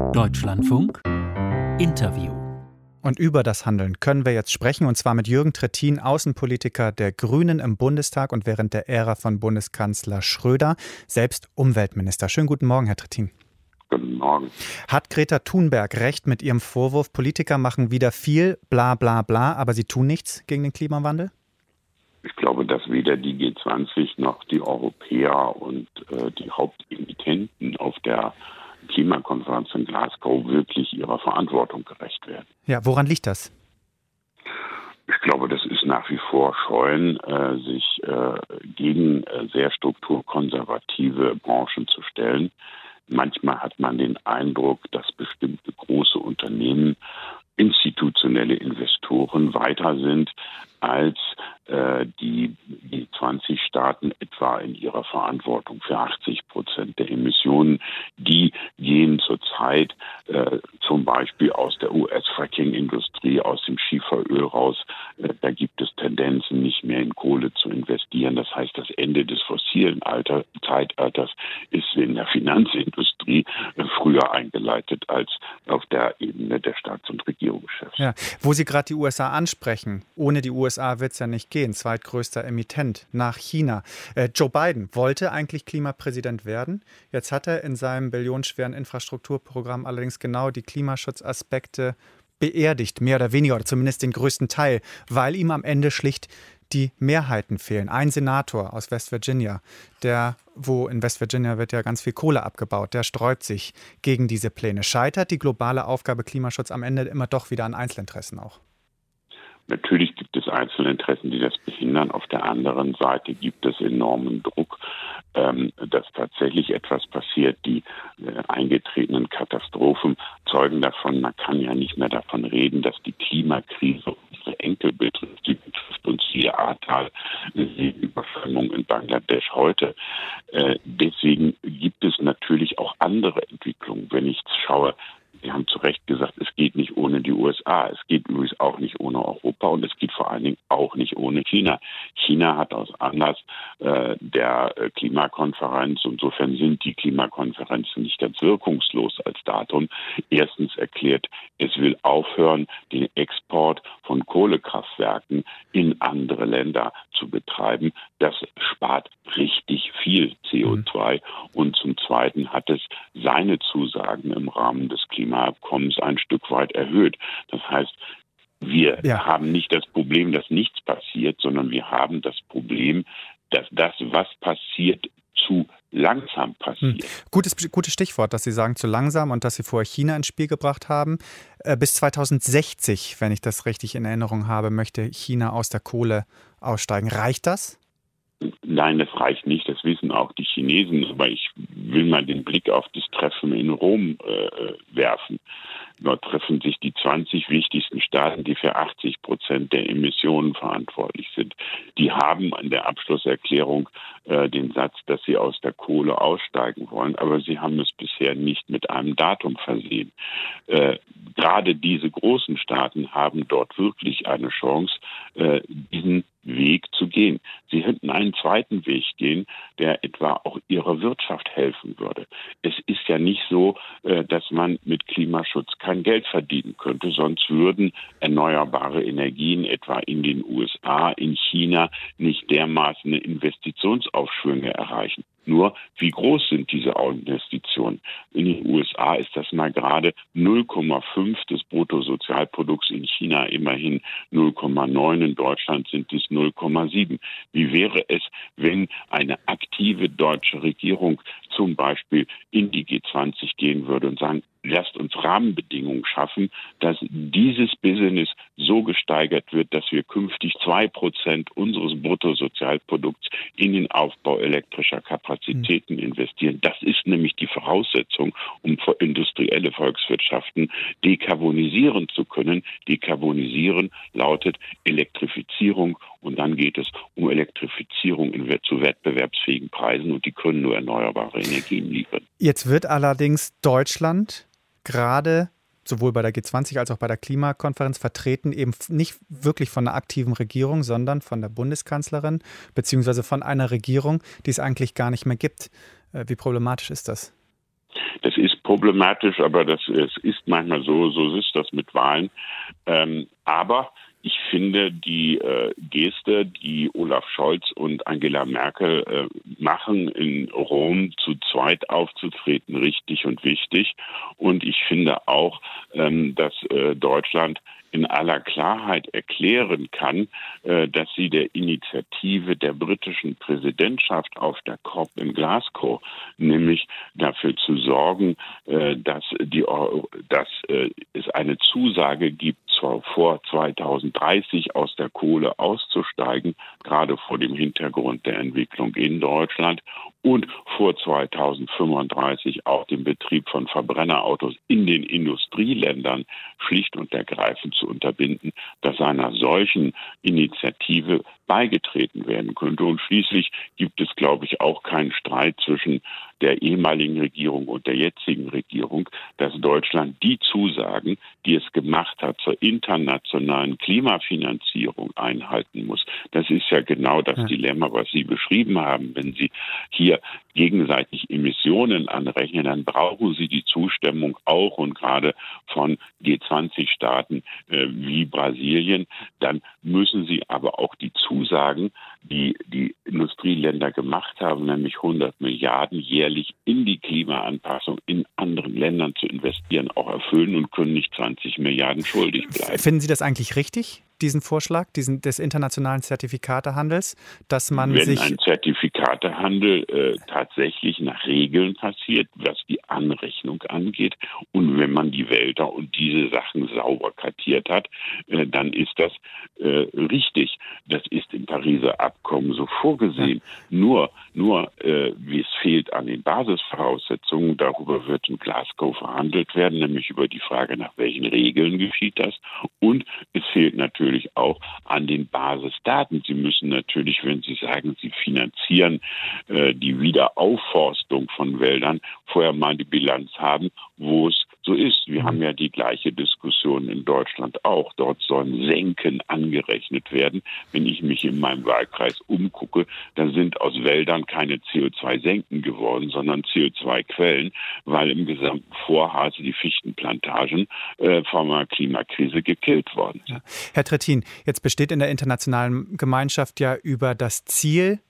Deutschlandfunk Interview. Und über das Handeln können wir jetzt sprechen, und zwar mit Jürgen Trittin, Außenpolitiker der Grünen im Bundestag und während der Ära von Bundeskanzler Schröder, selbst Umweltminister. Schönen guten Morgen, Herr Trittin. Guten Morgen. Hat Greta Thunberg recht mit ihrem Vorwurf, Politiker machen wieder viel, bla bla bla, aber sie tun nichts gegen den Klimawandel? Ich glaube, dass weder die G20 noch die Europäer und äh, die Hauptemittenten auf der Klimakonferenz in Glasgow wirklich ihrer Verantwortung gerecht werden. Ja, woran liegt das? Ich glaube, das ist nach wie vor Scheuen, äh, sich äh, gegen äh, sehr strukturkonservative Branchen zu stellen. Manchmal hat man den Eindruck, dass bestimmte große Unternehmen institutionelle Investoren weiter sind als die, die 20 Staaten etwa in ihrer Verantwortung für 80 Prozent der Emissionen. Die gehen zurzeit äh, zum Beispiel aus der US-Fracking-Industrie, aus dem Schieferöl raus. Äh, da gibt es Tendenzen, nicht mehr in Kohle zu investieren. Das heißt, das Ende des fossilen Alter, Zeitalters ist in der Finanzindustrie äh, früher eingeleitet als auf der Ebene der Staats- und Regierungschefs. Ja, wo Sie gerade die USA ansprechen, ohne die USA wird es ja nicht gehen gehen, zweitgrößter Emittent nach China. Äh, Joe Biden wollte eigentlich Klimapräsident werden. Jetzt hat er in seinem billionenschweren Infrastrukturprogramm allerdings genau die Klimaschutzaspekte beerdigt, mehr oder weniger, oder zumindest den größten Teil, weil ihm am Ende schlicht die Mehrheiten fehlen. Ein Senator aus West Virginia, der, wo in West Virginia wird ja ganz viel Kohle abgebaut, der sträubt sich gegen diese Pläne. Scheitert die globale Aufgabe Klimaschutz am Ende immer doch wieder an Einzelinteressen auch? Natürlich gibt es einzelne Interessen, die das behindern. Auf der anderen Seite gibt es enormen Druck, ähm, dass tatsächlich etwas passiert. Die äh, eingetretenen Katastrophen zeugen davon. Man kann ja nicht mehr davon reden, dass die Klimakrise unsere Enkel betrifft. Die betrifft uns hier Ahrtal, die Überschwemmung in Bangladesch heute. Äh, deswegen gibt es natürlich auch andere Entwicklungen. Wenn ich schaue, Sie haben zu Recht gesagt, es geht nicht ohne die USA. Es geht übrigens auch nicht ohne Europa und es geht vor allen Dingen auch nicht ohne China. China hat aus Anlass äh, der äh, Klimakonferenz, insofern sind die Klimakonferenzen nicht ganz wirkungslos als Datum, erstens erklärt, es will aufhören, den Export von Kohlekraftwerken in andere Länder zu betreiben. Das spart richtig viel CO2 mhm. und zum Zweiten hat es seine Zusagen im Rahmen des Klimaabkommens ein Stück weit erhöht. Das heißt, wir ja. haben nicht das Problem, dass nichts passiert, sondern wir haben das Problem, dass das, was passiert, zu langsam passiert. Hm. Gutes, gutes Stichwort, dass Sie sagen zu langsam und dass Sie vorher China ins Spiel gebracht haben. Äh, bis 2060, wenn ich das richtig in Erinnerung habe, möchte China aus der Kohle aussteigen. Reicht das? Nein, das reicht nicht. Das wissen auch die Chinesen. Aber ich will mal den Blick auf das Treffen in Rom äh, werfen. Dort treffen sich die 20 wichtigsten Staaten, die für 80 Prozent der Emissionen verantwortlich sind. Die haben an der Abschlusserklärung äh, den Satz, dass sie aus der Kohle aussteigen wollen, aber sie haben es bisher nicht mit einem Datum versehen. Äh, gerade diese großen Staaten haben dort wirklich eine Chance, äh, diesen Weg zu gehen. Sie hätten einen zweiten Weg gehen, der etwa auch ihrer Wirtschaft helfen würde. Es ist ja nicht so, äh, dass man mit Klimaschutz kein Geld verdienen könnte, sonst würden erneuerbare Energien etwa in den USA, in China nicht dermaßen Investitionsaufschwünge erreichen. Nur, wie groß sind diese Investitionen? In den USA ist das mal gerade 0,5 des Bruttosozialprodukts, in China immerhin 0,9, in Deutschland sind es 0,7. Wie wäre es, wenn eine aktive deutsche Regierung zum Beispiel in die G20 gehen würde und sagen, lasst uns Rahmenbedingungen schaffen, dass dieses Business so gesteigert wird, dass wir künftig zwei Prozent unseres Bruttosozialprodukts in den Aufbau elektrischer Kapazitäten mhm. investieren. Das ist nämlich die Voraussetzung, um industrielle Volkswirtschaften dekarbonisieren zu können. Dekarbonisieren lautet Elektrifizierung und dann geht es um Elektrifizierung in, zu wettbewerbsfähigen Preisen und die können nur erneuerbare Energien liefern. Jetzt wird allerdings Deutschland gerade sowohl bei der G20 als auch bei der Klimakonferenz vertreten, eben nicht wirklich von einer aktiven Regierung, sondern von der Bundeskanzlerin, beziehungsweise von einer Regierung, die es eigentlich gar nicht mehr gibt. Äh, wie problematisch ist das? Das ist problematisch, aber das, es ist manchmal so, so ist das mit Wahlen. Ähm, aber ich finde die äh, Geste, die Olaf Scholz und Angela Merkel äh, machen, in Rom zu zweit aufzutreten, richtig und wichtig. Und ich finde auch, ähm, dass äh, Deutschland in aller Klarheit erklären kann, äh, dass sie der Initiative der britischen Präsidentschaft auf der COP in Glasgow, nämlich dafür zu sorgen, äh, dass, die, dass äh, es eine Zusage gibt, zwar vor 2030 aus der Kohle auszusteigen, gerade vor dem Hintergrund der Entwicklung in Deutschland und vor 2035 auch den Betrieb von Verbrennerautos in den Industrieländern schlicht und ergreifend zu unterbinden, dass einer solchen Initiative beigetreten werden könnte. Und schließlich gibt es, glaube ich, auch keinen Streit zwischen der ehemaligen Regierung und der jetzigen Regierung, dass Deutschland die Zusagen, die es gemacht hat zur internationalen Klimafinanzierung einhalten muss. Das ist ja genau das ja. Dilemma, was Sie beschrieben haben. Wenn Sie hier gegenseitig Emissionen anrechnen, dann brauchen Sie die Zustimmung auch und gerade von G20-Staaten äh, wie Brasilien. Dann müssen Sie aber auch die Zusagen, die die Industrieländer gemacht haben, nämlich 100 Milliarden jährlich in die Klimaanpassung in anderen Ländern zu investieren, auch erfüllen und können nicht 20 Milliarden schuldig bleiben. Finden Sie das eigentlich richtig? Diesen Vorschlag diesen, des internationalen Zertifikatehandels, dass man Wenn sich. ein Zertifikatehandel äh, tatsächlich nach Regeln passiert, was die Anrechnung angeht, und wenn man die Wälder und diese Sachen sauber kartiert hat, äh, dann ist das äh, richtig. Das ist im Pariser Abkommen so vorgesehen. Ja. Nur, nur äh, es fehlt an den Basisvoraussetzungen, darüber wird in Glasgow verhandelt werden, nämlich über die Frage, nach welchen Regeln geschieht das. Und es fehlt natürlich natürlich auch an den Basisdaten. Sie müssen natürlich, wenn Sie sagen, Sie finanzieren äh, die Wiederaufforstung von Wäldern, vorher mal die Bilanz haben, wo es so ist. Wir haben ja die gleiche Diskussion in Deutschland auch. Dort sollen Senken angerechnet werden. Wenn ich mich in meinem Wahlkreis umgucke, dann sind aus Wäldern keine CO2-Senken geworden, sondern CO2-Quellen, weil im gesamten Vorhase die Fichtenplantagen äh, von einer Klimakrise gekillt worden sind. Herr Trittin, jetzt besteht in der internationalen Gemeinschaft ja über das Ziel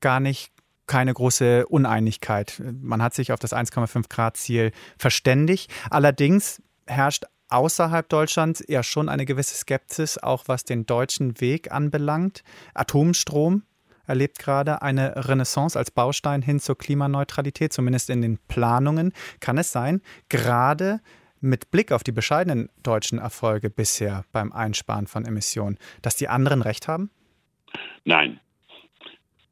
gar nicht keine große Uneinigkeit. Man hat sich auf das 1,5 Grad Ziel verständigt. Allerdings herrscht außerhalb Deutschlands ja schon eine gewisse Skepsis, auch was den deutschen Weg anbelangt. Atomstrom erlebt gerade eine Renaissance als Baustein hin zur Klimaneutralität, zumindest in den Planungen. Kann es sein, gerade mit Blick auf die bescheidenen deutschen Erfolge bisher beim Einsparen von Emissionen, dass die anderen recht haben? Nein,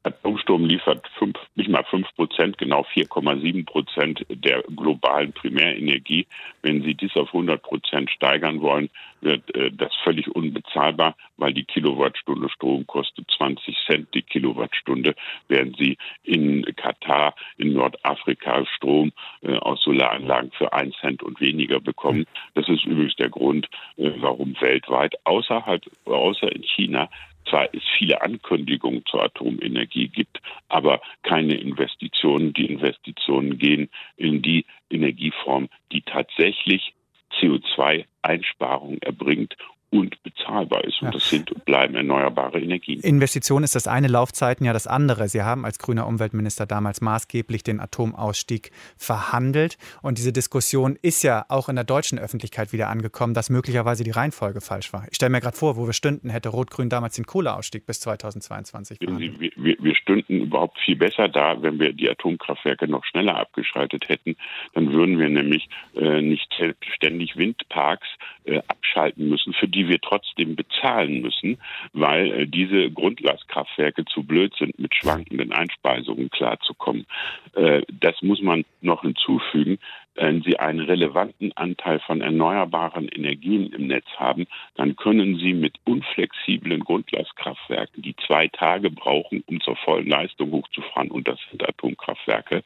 Atomstrom liefert fünf, nicht mal 5 Prozent, genau 4,7 Prozent der globalen Primärenergie. Wenn Sie dies auf 100 Prozent steigern wollen, wird äh, das völlig unbezahlbar, weil die Kilowattstunde Strom kostet 20 Cent die Kilowattstunde, während Sie in Katar, in Nordafrika Strom äh, aus Solaranlagen für 1 Cent und weniger bekommen. Das ist übrigens der Grund, äh, warum weltweit außerhalb, außer in China zwar es viele Ankündigungen zur Atomenergie gibt, aber keine Investitionen. Die Investitionen gehen in die Energieform, die tatsächlich CO2-Einsparungen erbringt und bezahlbar ist. Und ja. das sind und bleiben erneuerbare Energien. Investition ist das eine, Laufzeiten ja das andere. Sie haben als grüner Umweltminister damals maßgeblich den Atomausstieg verhandelt. Und diese Diskussion ist ja auch in der deutschen Öffentlichkeit wieder angekommen, dass möglicherweise die Reihenfolge falsch war. Ich stelle mir gerade vor, wo wir stünden, hätte Rot-Grün damals den Kohleausstieg bis 2022 verhandelt. Wir, wir stünden überhaupt viel besser da, wenn wir die Atomkraftwerke noch schneller abgeschaltet hätten. Dann würden wir nämlich äh, nicht ständig Windparks äh, abschalten müssen, für die wir trotzdem bezahlen müssen, weil äh, diese Grundlastkraftwerke zu blöd sind, mit schwankenden Einspeisungen klarzukommen. Äh, das muss man noch hinzufügen. Wenn Sie einen relevanten Anteil von erneuerbaren Energien im Netz haben, dann können Sie mit unflexiblen Grundlastkraftwerken, die zwei Tage brauchen, um zur vollen Leistung hochzufahren, und das sind Atomkraftwerke,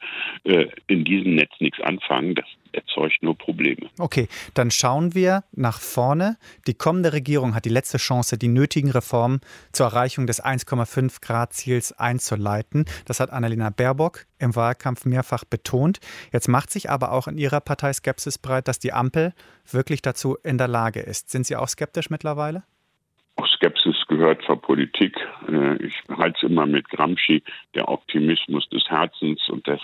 in diesem Netz nichts anfangen. Das erzeugt nur Probleme. Okay, dann schauen wir nach vorne. Die kommende Regierung hat die letzte Chance, die nötigen Reformen zur Erreichung des 1,5 Grad Ziels einzuleiten. Das hat Annalena Baerbock im Wahlkampf mehrfach betont. Jetzt macht sich aber auch in ihrer Partei Skepsis breit, dass die Ampel wirklich dazu in der Lage ist. Sind Sie auch skeptisch mittlerweile? Skepsis gehört zur Politik. Äh, ich halte es immer mit Gramsci. Der Optimismus des Herzens und der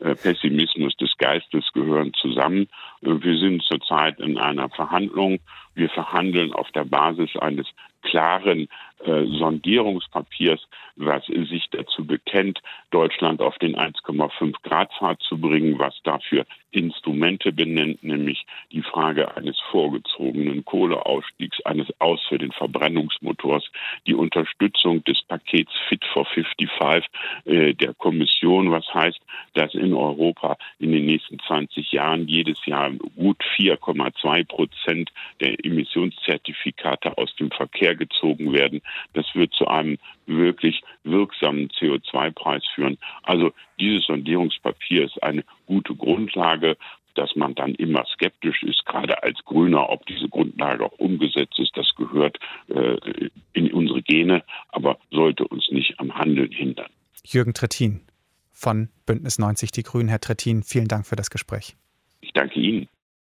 äh, Pessimismus des Geistes gehören zusammen. Äh, wir sind zurzeit in einer Verhandlung. Wir verhandeln auf der Basis eines klaren äh, Sondierungspapiers, was sich dazu bekennt, Deutschland auf den 1,5 Grad Pfad zu bringen, was dafür Instrumente benennt, nämlich die Frage eines vorgezogenen Kohleausstiegs, eines Aus für den Verbrennungsmotors, die Unterstützung des Pakets Fit for 55 äh, der Kommission, was heißt, dass in Europa in den nächsten 20 Jahren jedes Jahr gut 4,2 Prozent der Emissionszertifikate aus dem Verkehr gezogen werden. Das wird zu einem wirklich wirksamen CO2-Preis führen. Also dieses Sondierungspapier ist eine gute Grundlage dass man dann immer skeptisch ist, gerade als Grüner, ob diese Grundlage auch umgesetzt ist. Das gehört äh, in unsere Gene, aber sollte uns nicht am Handeln hindern. Jürgen Trittin von Bündnis 90 Die Grünen. Herr Trittin, vielen Dank für das Gespräch. Ich danke Ihnen.